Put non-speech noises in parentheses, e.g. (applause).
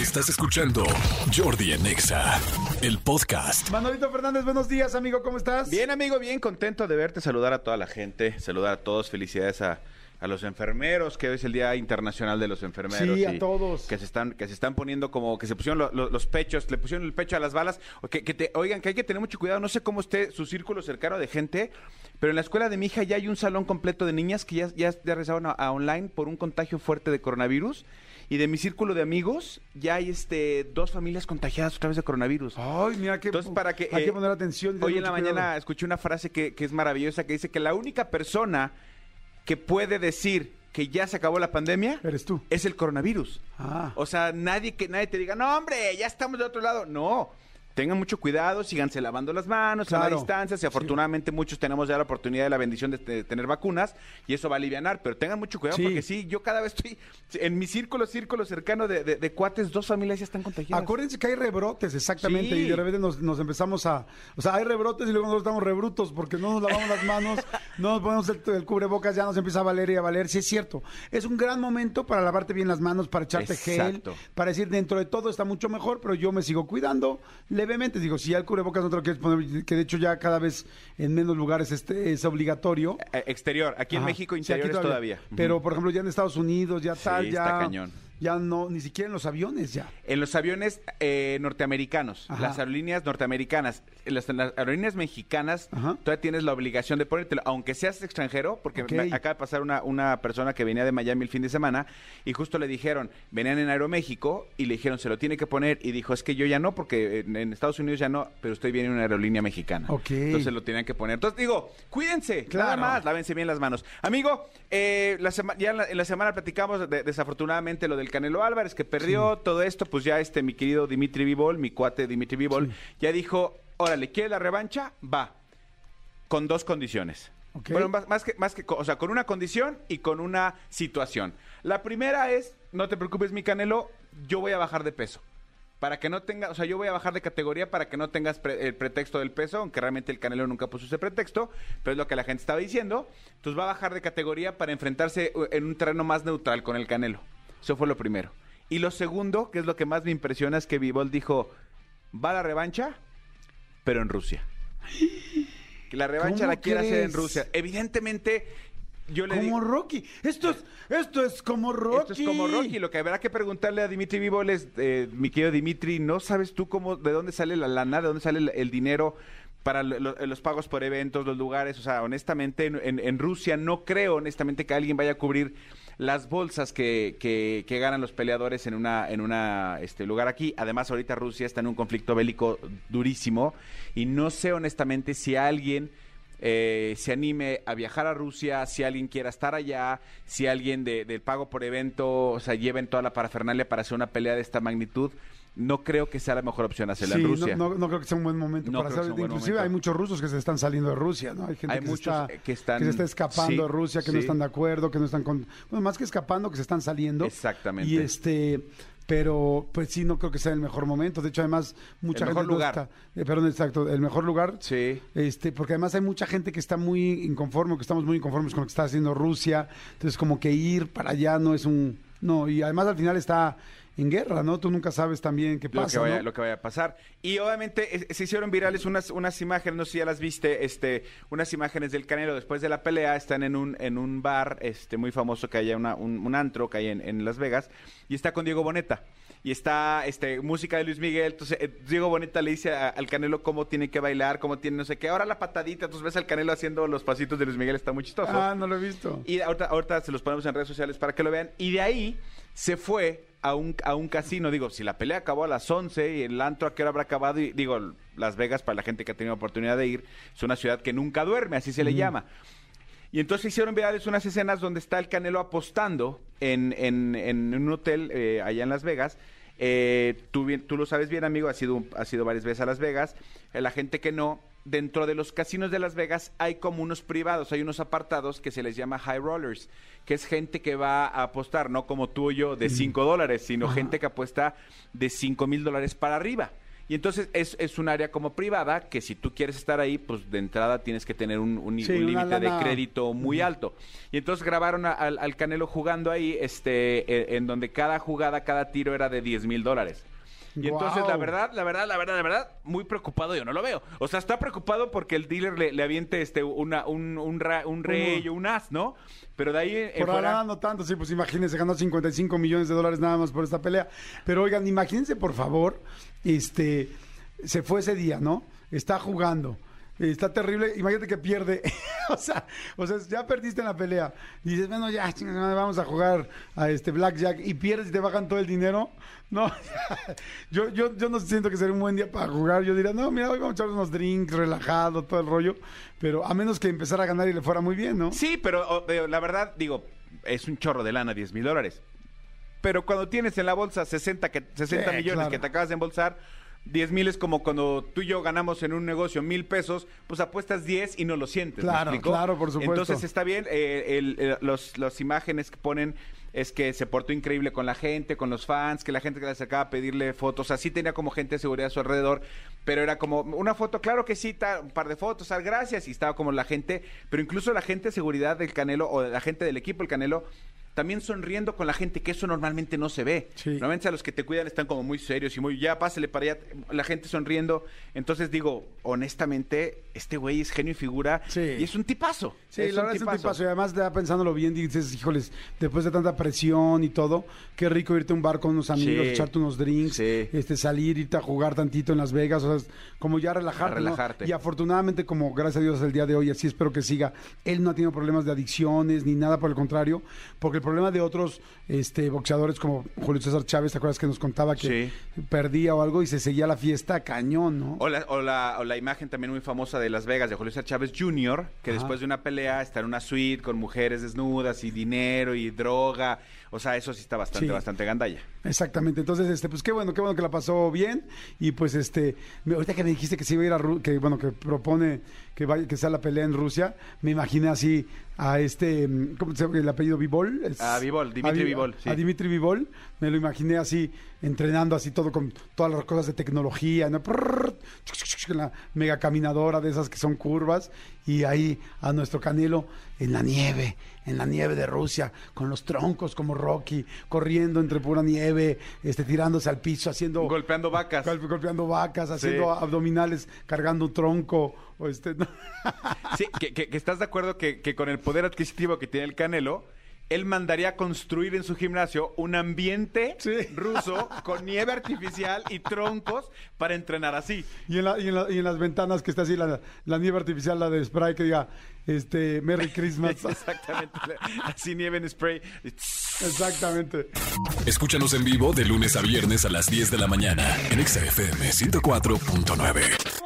Estás escuchando Jordi en Exa, el podcast. Manolito Fernández, buenos días, amigo, ¿cómo estás? Bien, amigo, bien contento de verte, saludar a toda la gente, saludar a todos, felicidades a, a los enfermeros, que hoy es el Día Internacional de los Enfermeros. Sí, a todos. Que se están, que se están poniendo como, que se pusieron lo- lo- los pechos, le pusieron el pecho a las balas. Que, que te, oigan, que hay que tener mucho cuidado, no sé cómo esté su círculo cercano de gente, pero en la escuela de mi hija ya hay un salón completo de niñas que ya, ya, ya regresaron a, a online por un contagio fuerte de coronavirus. Y de mi círculo de amigos ya hay este dos familias contagiadas otra vez de coronavirus. Ay, mira que Entonces, para que. hay eh, que poner atención. Hoy en la mañana cuidado. escuché una frase que, que es maravillosa que dice que la única persona que puede decir que ya se acabó la pandemia Eres tú. es el coronavirus. Ah. O sea, nadie que nadie te diga, no, hombre, ya estamos de otro lado. No. Tengan mucho cuidado, síganse lavando las manos a la Claro. distancia. Si afortunadamente muchos tenemos ya la oportunidad y la bendición de, de tener vacunas y eso va a aliviar, pero tengan mucho cuidado Sí. porque sí, yo cada vez estoy en mi círculo, círculo cercano de, de- de cuates, dos familias ya están contagiadas. Acuérdense que hay rebrotes, exactamente, Sí. y de repente nos, nos empezamos a... O sea, hay rebrotes y luego nosotros estamos rebrutos porque no nos lavamos las manos, (laughs) no nos ponemos el, el cubrebocas, ya nos empieza a valer y a valer. Sí, es cierto. Es un gran momento para lavarte bien las manos, para echarte Exacto. gel, para decir, dentro de todo está mucho mejor, pero yo me sigo cuidando levemente. Digo, si ya el cubrebocas no te lo quieres poner, que de hecho ya cada vez en menos lugares este es obligatorio. Eh, Exterior, aquí en Ajá. México Sí, interiores todavía. Pero, por ejemplo, ya en Estados Unidos, ya Sí, tal, está ya... cañón. Ya no, ni siquiera en los aviones ya. En los aviones eh, norteamericanos, Ajá. las aerolíneas norteamericanas, en las, las aerolíneas mexicanas, Ajá. todavía tienes la obligación de ponértelo, aunque seas extranjero, porque me acaba de pasar una, una persona que venía de Miami el fin de semana y justo le dijeron, venían en Aeroméxico y le dijeron, se lo tiene que poner y dijo, es que yo ya no, porque en, en Estados Unidos ya no, pero usted viene en una aerolínea mexicana. Ok. Entonces lo tenían que poner. Entonces digo, cuídense, Claro. nada más, lávense bien las manos. Amigo, eh, la ya en la, en la semana platicamos de- desafortunadamente lo del Canelo Álvarez, que perdió todo esto, pues ya este mi querido Dimitri Vivol, mi cuate Dimitri Vivol, ya dijo, órale, ¿quiere la revancha? Va. Con dos condiciones. Bueno, más, más que, más que, o sea, con una condición y con una situación. La primera es, no te preocupes, mi Canelo, yo voy a bajar de peso. Para que no tenga, o sea, yo voy a bajar de categoría para que no tengas pre- el pretexto del peso, aunque realmente el Canelo nunca puso ese pretexto, pero es lo que la gente estaba diciendo. Entonces va a bajar de categoría para enfrentarse uh, en un terreno más neutral con el Canelo. Eso fue lo primero. Y lo segundo, que es lo que más me impresiona, es que Vivol dijo, va a la revancha, pero en Rusia. Que la revancha ¿Cómo la quiere hacer en? Rusia. Evidentemente, yo le Como digo... Rocky. Esto es, esto es como Rocky. Esto es como Rocky. Lo que habrá que preguntarle a Dimitri Vivol es, eh, mi querido Dimitri, ¿no sabes tú cómo, de dónde sale la lana, de dónde sale el, el dinero para lo- lo- los pagos por eventos, los lugares? O sea, honestamente, en, en- en Rusia no creo, honestamente, que alguien vaya a cubrir las bolsas que, que- que ganan los peleadores en una en una este lugar aquí. Además, ahorita Rusia está en un conflicto bélico durísimo y no sé honestamente si alguien eh, se anime a viajar a Rusia, si alguien quiera estar allá, si alguien de- del pago por evento, o sea, lleven toda la parafernalia para hacer una pelea de esta magnitud, no creo que sea la mejor opción hacerla Sí, en Rusia. no, no creo que sea un buen momento No para hacer. Inclusive momento. hay muchos rusos que se están saliendo de Rusia, ¿no? Hay gente Hay que, muchos, se está, eh, que están- se está escapando sí, de Rusia, que no están de acuerdo, que no están con... Bueno, más que escapando, que se están saliendo. Exactamente. Y este... Pero, pues sí, no creo que sea el mejor momento. De hecho, además, mucha El gente mejor no lugar. está- eh, perdón, exacto, el mejor lugar. Sí. Este, porque además hay mucha gente que está muy inconforme, que estamos muy inconformes con lo que está haciendo Rusia. Entonces, como que ir para allá no es un. No, y además al final está en guerra, ¿no? Tú nunca sabes también qué lo pasa. que vaya, ¿no? lo que vaya a pasar. Y obviamente se hicieron virales unas, unas imágenes, no sé si ya las viste, este, unas imágenes del Canelo después de la pelea, están en un, en un bar este, muy famoso que hay una, un, un antro que hay en, en Las Vegas, y está con Diego Boneta. Y está este, música de Luis Miguel. Entonces, eh, Diego Boneta le dice a- al Canelo cómo tiene que bailar, cómo tiene no sé qué. Ahora la patadita. Entonces ves al Canelo haciendo los pasitos de Luis Miguel. Está muy chistoso. Ah, no lo he visto. Y ahorita, ahorita se los ponemos en redes sociales para que lo vean. Y de ahí se fue a un, a un casino. Digo, si la pelea acabó a las 11 y el antro a qué hora habrá acabado. Y digo, Las Vegas, para la gente que ha tenido oportunidad de ir, es una ciudad que nunca duerme, así se le llama. Y entonces hicieron virales unas escenas donde está el Canelo apostando en, en, en un hotel eh, allá en Las Vegas. Eh, tú, bien- tú lo sabes bien, amigo, has sido, has sido varias veces a Las Vegas. Eh, la gente que no, dentro de los casinos de Las Vegas hay como unos privados, hay unos apartados que se les llama high rollers, que es gente que va a apostar, no como tú o yo, de 5 dólares, sino gente que apuesta de 5 mil dólares para arriba. Y entonces es, es un área como privada que si tú quieres estar ahí, pues de entrada tienes que tener un, un- Sí, un una límite de crédito muy alto. Y entonces grabaron a- al, al Canelo jugando ahí, este, eh, en donde cada jugada, cada tiro era de 10 mil dólares. Y entonces, la verdad, la verdad, la verdad, la verdad, muy preocupado yo no lo veo. O sea, está preocupado porque el dealer le, le aviente este, una, un, un, ra- un rey o un as, ¿no? Pero de ahí Por fuera... ahora no tanto, sí, pues imagínense, ganó 55 millones de dólares nada más por esta pelea. Pero oigan, imagínense por favor, este, se fue ese día, ¿no? Está jugando. Está terrible, imagínate que pierde. (laughs) o sea, o sea, ya perdiste en la pelea. Dices, bueno, ya, vamos a jugar a este Blackjack y pierdes y te bajan todo el dinero. No, (laughs) yo, yo, yo no siento que sería un buen día para jugar. Yo diría, no, mira, hoy vamos a echar unos drinks, relajado, todo el rollo. Pero a menos que empezara a ganar y le fuera muy bien, ¿no? Sí, pero o, la verdad, digo, es un chorro de lana, 10 mil dólares. Pero cuando tienes en la bolsa 60, que, 60 Sí, millones claro. que te acabas de embolsar, 10 mil es como cuando tú y yo ganamos en un negocio mil pesos, pues apuestas 10 y no lo sientes. ¿me Claro, claro, por supuesto. Entonces está bien, eh, el- el- los, las imágenes que ponen es que se portó increíble con la gente, con los fans, que la gente que le acercaba a pedirle fotos, así tenía como gente de seguridad a su alrededor, pero era como una foto, claro que sí, ta- un par de fotos, ah, gracias, y estaba como la gente, pero incluso la gente de seguridad del Canelo o la gente del equipo del Canelo también sonriendo con la gente, que eso normalmente no se ve. Sí. Normalmente a los que te cuidan están como muy serios y muy, ya pásale para allá, la gente sonriendo. Entonces digo, honestamente, este güey es genio y figura Sí. y es un tipazo. Sí, la verdad es un tipazo. Y además, ya pensándolo bien, dices, híjoles, después de tanta presión y todo, qué rico irte a un bar con unos amigos, Sí. echarte unos drinks, este, salir, irte a jugar tantito en Las Vegas, o sea, como ya relajarte. A ¿no? relajarte. Y afortunadamente, como gracias a Dios el día de hoy, así espero que siga, él no ha tenido problemas de adicciones ni nada por el contrario, porque el problema de otros este, boxeadores como Julio César Chávez, ¿te acuerdas que nos contaba que perdía o algo y se seguía la fiesta cañón, ¿no? O la, o, la, o la imagen también muy famosa de Las Vegas de Julio César Chávez Jr., que Ajá. después de una pelea está en una suite con mujeres desnudas y dinero y droga. O sea, eso sí está bastante, Sí. bastante gandalla. Exactamente, entonces, este, pues qué bueno, qué bueno que la pasó bien y pues este, me- ahorita que me dijiste que se iba a ir a Ru- que bueno, que propone que vaya, que sea la pelea en Rusia, me imaginé así a este, mm, ¿cómo se llama el apellido Vivol? Es- A Bivol, Dimitri a Vi- Bivol, sí. A Dimitri Vivol, me lo imaginé así, entrenando así todo con todas las cosas de tecnología, ¿no? La mega caminadora de esas que son curvas y ahí a nuestro Canelo en la nieve, en la nieve de Rusia, con los troncos como Rocky, corriendo entre pura nieve, este, tirándose al piso, haciendo... Golpeando vacas. gol- golpeando vacas, haciendo abdominales, cargando un tronco. O este, ¿no? Sí, que, que- que estás de acuerdo que, que con el poder adquisitivo que tiene el Canelo, él mandaría construir en su gimnasio un ambiente Sí. ruso con nieve artificial y troncos para entrenar así. Y en, la- y en la- y en las ventanas que está así la, la nieve artificial, la de spray, que diga, este, Merry Christmas. (laughs) Exactamente. Así nieve en spray. Exactamente. Escúchanos en vivo de lunes a viernes a las 10 de la mañana en Exa FM 104.9.